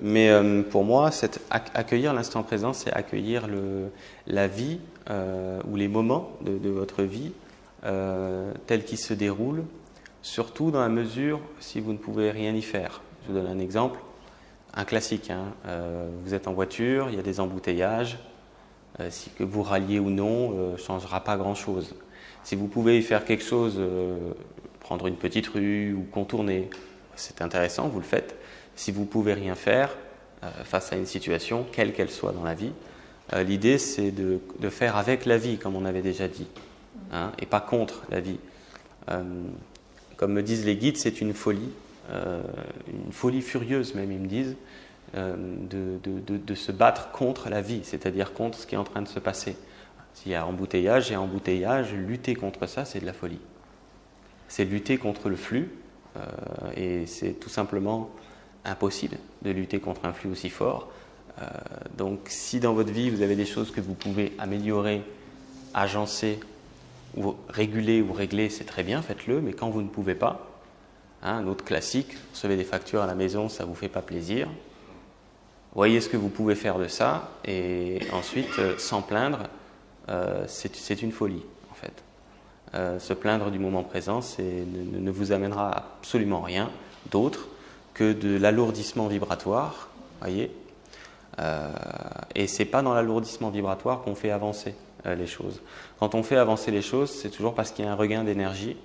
Mais euh, pour moi, accueillir l'instant présent, c'est accueillir la vie euh, ou les moments de, votre vie euh, tels qu'ils se déroulent, surtout dans la mesure si vous ne pouvez rien y faire. Je vous donne un exemple, un classique. Hein. vous êtes en voiture, il y a des embouteillages. si que vous ralliez ou non ne changera pas grand-chose. Si vous pouvez y faire quelque chose, prendre une petite rue ou contourner, c'est intéressant, vous le faites. Si vous pouvez rien faire euh, face à une situation, quelle qu'elle soit dans la vie, euh, l'idée c'est de, faire avec la vie, comme on avait déjà dit, hein, et pas contre la vie. Euh, comme me disent les guides, c'est une folie, une folie furieuse même, ils me disent, de, de, se battre contre la vie, c'est-à-dire contre ce qui est en train de se passer. S'il y a embouteillage, et embouteillage, lutter contre ça, c'est de la folie. C'est lutter contre le flux, et c'est tout simplement impossible de lutter contre un flux aussi fort. Euh, donc si dans votre vie vous avez des choses que vous pouvez améliorer, agencer, réguler ou régler, c'est très bien, faites-le, mais quand vous ne pouvez pas, hein, un autre classique, recevez des factures à la maison, ça ne vous fait pas plaisir. Voyez ce que vous pouvez faire de ça, et ensuite, euh, sans plaindre, euh, c'est une folie, en fait. se plaindre du moment présent ne, ne, vous amènera absolument rien d'autre que de l'alourdissement vibratoire, voyez. Euh, et c'est pas dans l'alourdissement vibratoire qu'on fait avancer euh, les choses. Quand on fait avancer les choses, c'est toujours parce qu'il y a un regain d'énergie,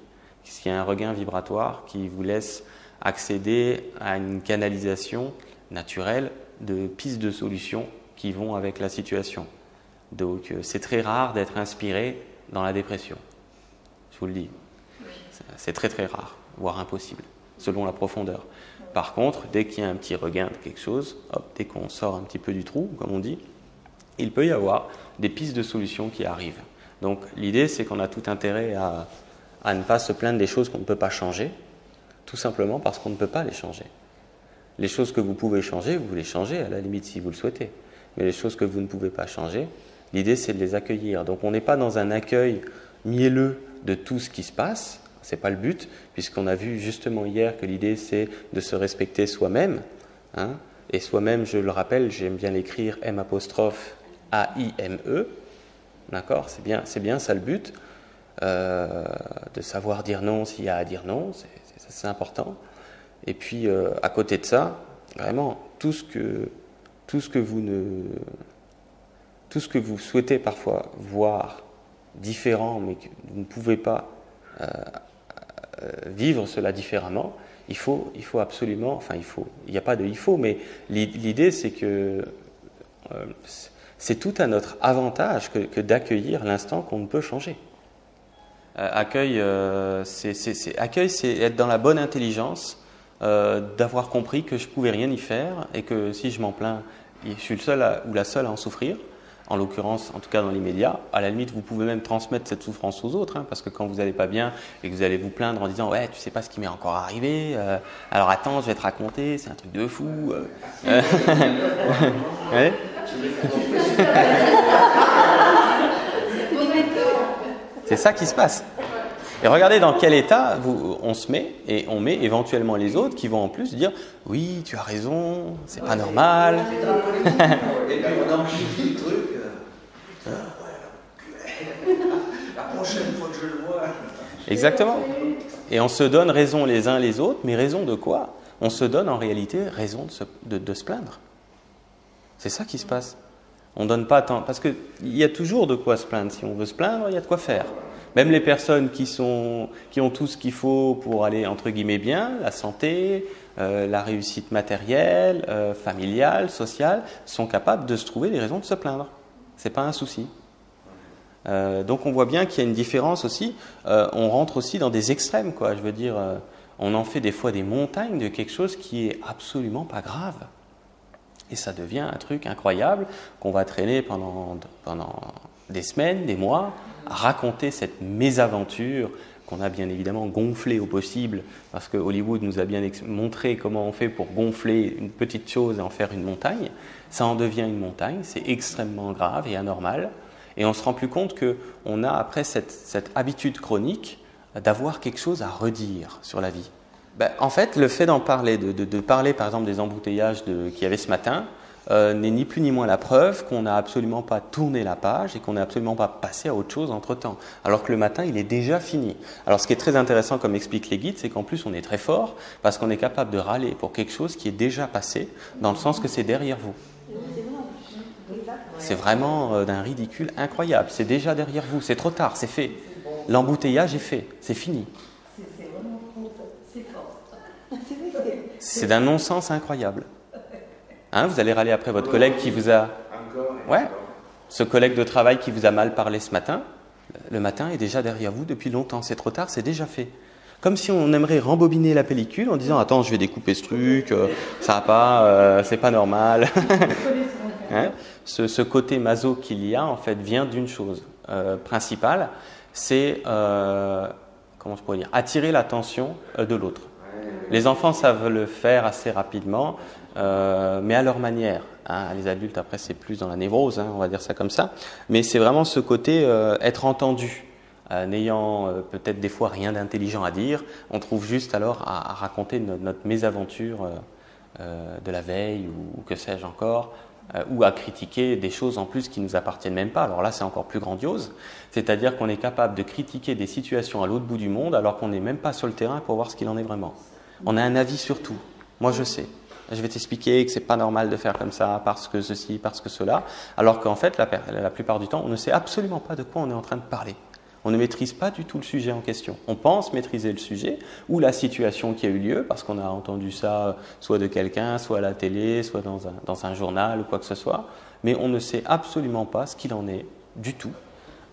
qu'il y a un regain vibratoire qui vous laisse accéder à une canalisation naturelle de pistes de solutions qui vont avec la situation. Donc euh, c'est très rare d'être inspiré dans la dépression. Je vous le dis. C'est très très rare, voire impossible, selon la profondeur. Par contre, dès qu'il y a un petit regain de quelque chose, dès qu'on sort un petit peu du trou, comme on dit, il peut y avoir des pistes de solutions qui arrivent. Donc l'idée, c'est qu'on a tout intérêt à, ne pas se plaindre des choses qu'on ne peut pas changer, tout simplement parce qu'on ne peut pas les changer. Les choses que vous pouvez changer, vous les changez à la limite si vous le souhaitez. Mais les choses que vous ne pouvez pas changer, l'idée c'est de les accueillir. Donc on n'est pas dans un accueil mielleux de tout ce qui se passe, n'est pas le but, puisqu'on a vu justement hier que l'idée c'est de se respecter soi-même. Hein, et soi-même, je le rappelle, j'aime bien l'écrire M apostrophe A-I-M-E. D'accord C'est bien, c'est bien ça le but. Euh, de savoir dire non s'il y a à dire non, c'est important. Et puis, euh, à côté de ça, vraiment, tout ce que, tout ce que vous ne. Tout ce que vous souhaitez parfois voir différent, mais que vous ne pouvez pas euh, vivre cela différemment, il faut, il faut absolument, enfin il faut, il n'y a pas de il faut, mais l'idée c'est que euh, c'est tout à notre avantage que, d'accueillir l'instant qu'on ne peut changer. Euh, accueil, c'est accueil, c'est être dans la bonne intelligence, d'avoir compris que je pouvais rien y faire et que si je m'en plains, je suis le seul ou la seule à en souffrir en l'occurrence, en tout cas dans l'immédiat. À la limite, vous pouvez même transmettre cette souffrance aux autres, hein, parce que quand vous n'allez pas bien et que vous allez vous plaindre en disant ouais, tu sais pas ce qui m'est encore arrivé, euh, alors attends, je vais te raconter, c'est un truc de fou. Euh. c'est ça qui se passe. Et regardez dans quel état on se met, et on met éventuellement les autres qui vont en plus dire Oui, tu as raison, c'est pas normal. et puis on amplifie le truc. La prochaine fois que je le vois. Exactement. Et on se donne raison les uns les autres, mais raison de quoi? On se donne en réalité raison de se, de se plaindre. C'est ça qui se passe. On donne pas tant. Parce qu'il y a toujours de quoi se plaindre. Si on veut se plaindre, il y a de quoi faire. Même les personnes qui, sont, qui ont tout ce qu'il faut pour aller, entre guillemets, bien, la santé, euh, la réussite matérielle, euh, familiale, sociale, sont capables de se trouver des raisons de se plaindre. Ce n'est pas un souci. Euh, donc on voit bien qu'il y a une différence aussi. on rentre aussi dans des extrêmes, quoi. Je veux dire, on en fait des fois des montagnes de quelque chose qui est absolument pas grave. Et ça devient un truc incroyable qu'on va traîner pendant, pendant des semaines, des mois, raconter cette mésaventure qu'on a bien évidemment gonflée au possible, parce que Hollywood nous a bien montré comment on fait pour gonfler une petite chose et en faire une montagne. Ça en devient une montagne, c'est extrêmement grave et anormal. Et on se rend plus compte qu'on a après cette, cette habitude chronique d'avoir quelque chose à redire sur la vie. Ben, en fait, le fait d'en parler, de, parler par exemple des embouteillages qu'il y avait ce matin, euh, n'est ni plus ni moins la preuve qu'on n'a absolument pas tourné la page et qu'on n'est absolument pas passé à autre chose entre-temps. Alors que le matin, il est déjà fini. Alors ce qui est très intéressant, comme expliquent les guides, c'est qu'en plus on est très fort parce qu'on est capable de râler pour quelque chose qui est déjà passé, dans le sens que c'est derrière vous. C'est vraiment euh, d'un ridicule incroyable. C'est déjà derrière vous, c'est trop tard, c'est fait. L'embouteillage est fait, c'est fini. C'est d'un non-sens incroyable. Hein, vous allez râler après votre collègue qui vous a. Ouais. Ce collègue de travail qui vous a mal parlé ce matin, le matin est déjà derrière vous depuis longtemps. C'est trop tard, c'est déjà fait. Comme si on aimerait rembobiner la pellicule en disant Attends, je vais découper ce truc, euh, ça va pas, euh, c'est pas normal. hein? Ce, côté maso qu'il y a, en fait, vient d'une chose euh, principale c'est, comment je pourrais dire, attirer l'attention de l'autre. Les enfants savent le faire assez rapidement. Euh, mais à leur manière. Hein. Les adultes, après, c'est plus dans la névrose, hein, on va dire ça comme ça. Mais c'est vraiment ce côté euh, être entendu. Euh, n'ayant peut-être des fois rien d'intelligent à dire, on trouve juste alors à, raconter notre, mésaventure de la veille ou, que sais-je encore, ou à critiquer des choses en plus qui ne nous appartiennent même pas. Alors là, c'est encore plus grandiose. C'est-à-dire qu'on est capable de critiquer des situations à l'autre bout du monde alors qu'on n'est même pas sur le terrain pour voir ce qu'il en est vraiment. On a un avis sur tout. Moi, je sais je vais t'expliquer que c'est pas normal de faire comme ça parce que ceci, parce que cela, alors qu'en fait, la, plupart du temps, on ne sait absolument pas de quoi on est en train de parler. On ne maîtrise pas du tout le sujet en question. On pense maîtriser le sujet ou la situation qui a eu lieu parce qu'on a entendu ça soit de quelqu'un, soit à la télé, soit dans un, journal ou quoi que ce soit, mais on ne sait absolument pas ce qu'il en est du tout.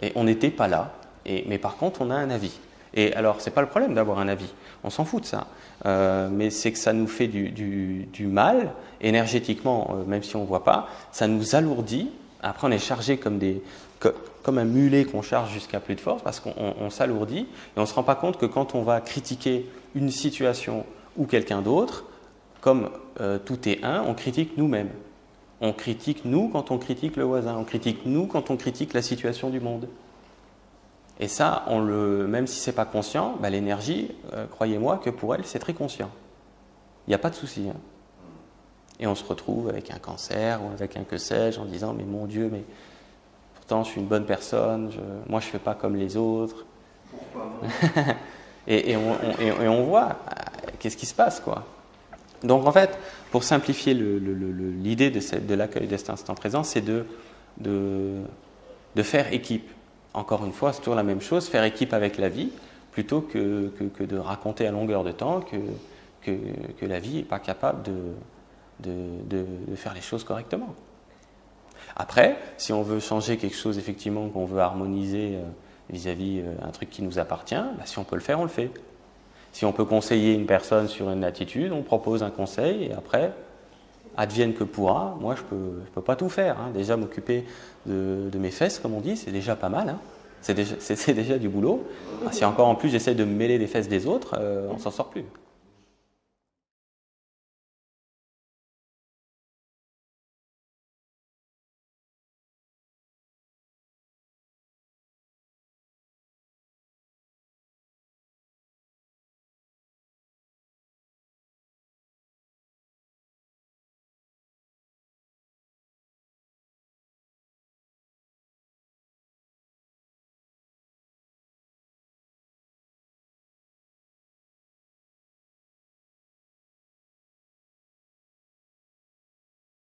Et on n'était pas là. Mais par contre, on a un avis. Et alors, c'est pas le problème d'avoir un avis. On s'en fout de ça. Euh, mais c'est que ça nous fait du, du, mal énergétiquement, euh, même si on ne voit pas. Ça nous alourdit. Après, on est chargé comme, des, comme un mulet qu'on charge jusqu'à plus de force parce qu'on s'alourdit et on ne se rend pas compte que quand on va critiquer une situation ou quelqu'un d'autre, comme euh, tout est un, on critique nous-mêmes. On critique nous quand on critique le voisin, on critique nous quand on critique la situation du monde. Et ça, on le, même si c'est pas conscient, bah, l'énergie, euh, croyez-moi que pour elle, c'est très conscient. Il n'y a pas de souci. Hein. Et on se retrouve avec un cancer ou avec un que sais-je en disant Mais mon Dieu, mais pourtant je suis une bonne personne, moi je ne fais pas comme les autres. et, et, on, et, on, voit euh, qu'est-ce qui se passe, quoi. Donc en fait, pour simplifier l'idée de, de l'accueil de cet instant présent, c'est de, de, de faire équipe encore une fois, c'est toujours la même chose, faire équipe avec la vie, plutôt que, que, de raconter à longueur de temps que, que, la vie n'est pas capable de, de, de, faire les choses correctement. Après, si on veut changer quelque chose, effectivement, qu'on veut harmoniser euh, vis-à-vis euh, un truc qui nous appartient, bah, si on peut le faire, on le fait. Si on peut conseiller une personne sur une attitude, on propose un conseil et après, advienne que pourra, moi je ne peux, pas tout faire. Hein. Déjà m'occuper de, mes fesses, comme on dit, c'est déjà pas mal. Hein. C'est déjà, du boulot. Ah, si encore en plus j'essaie de me mêler les fesses des autres, euh, on s'en sort plus.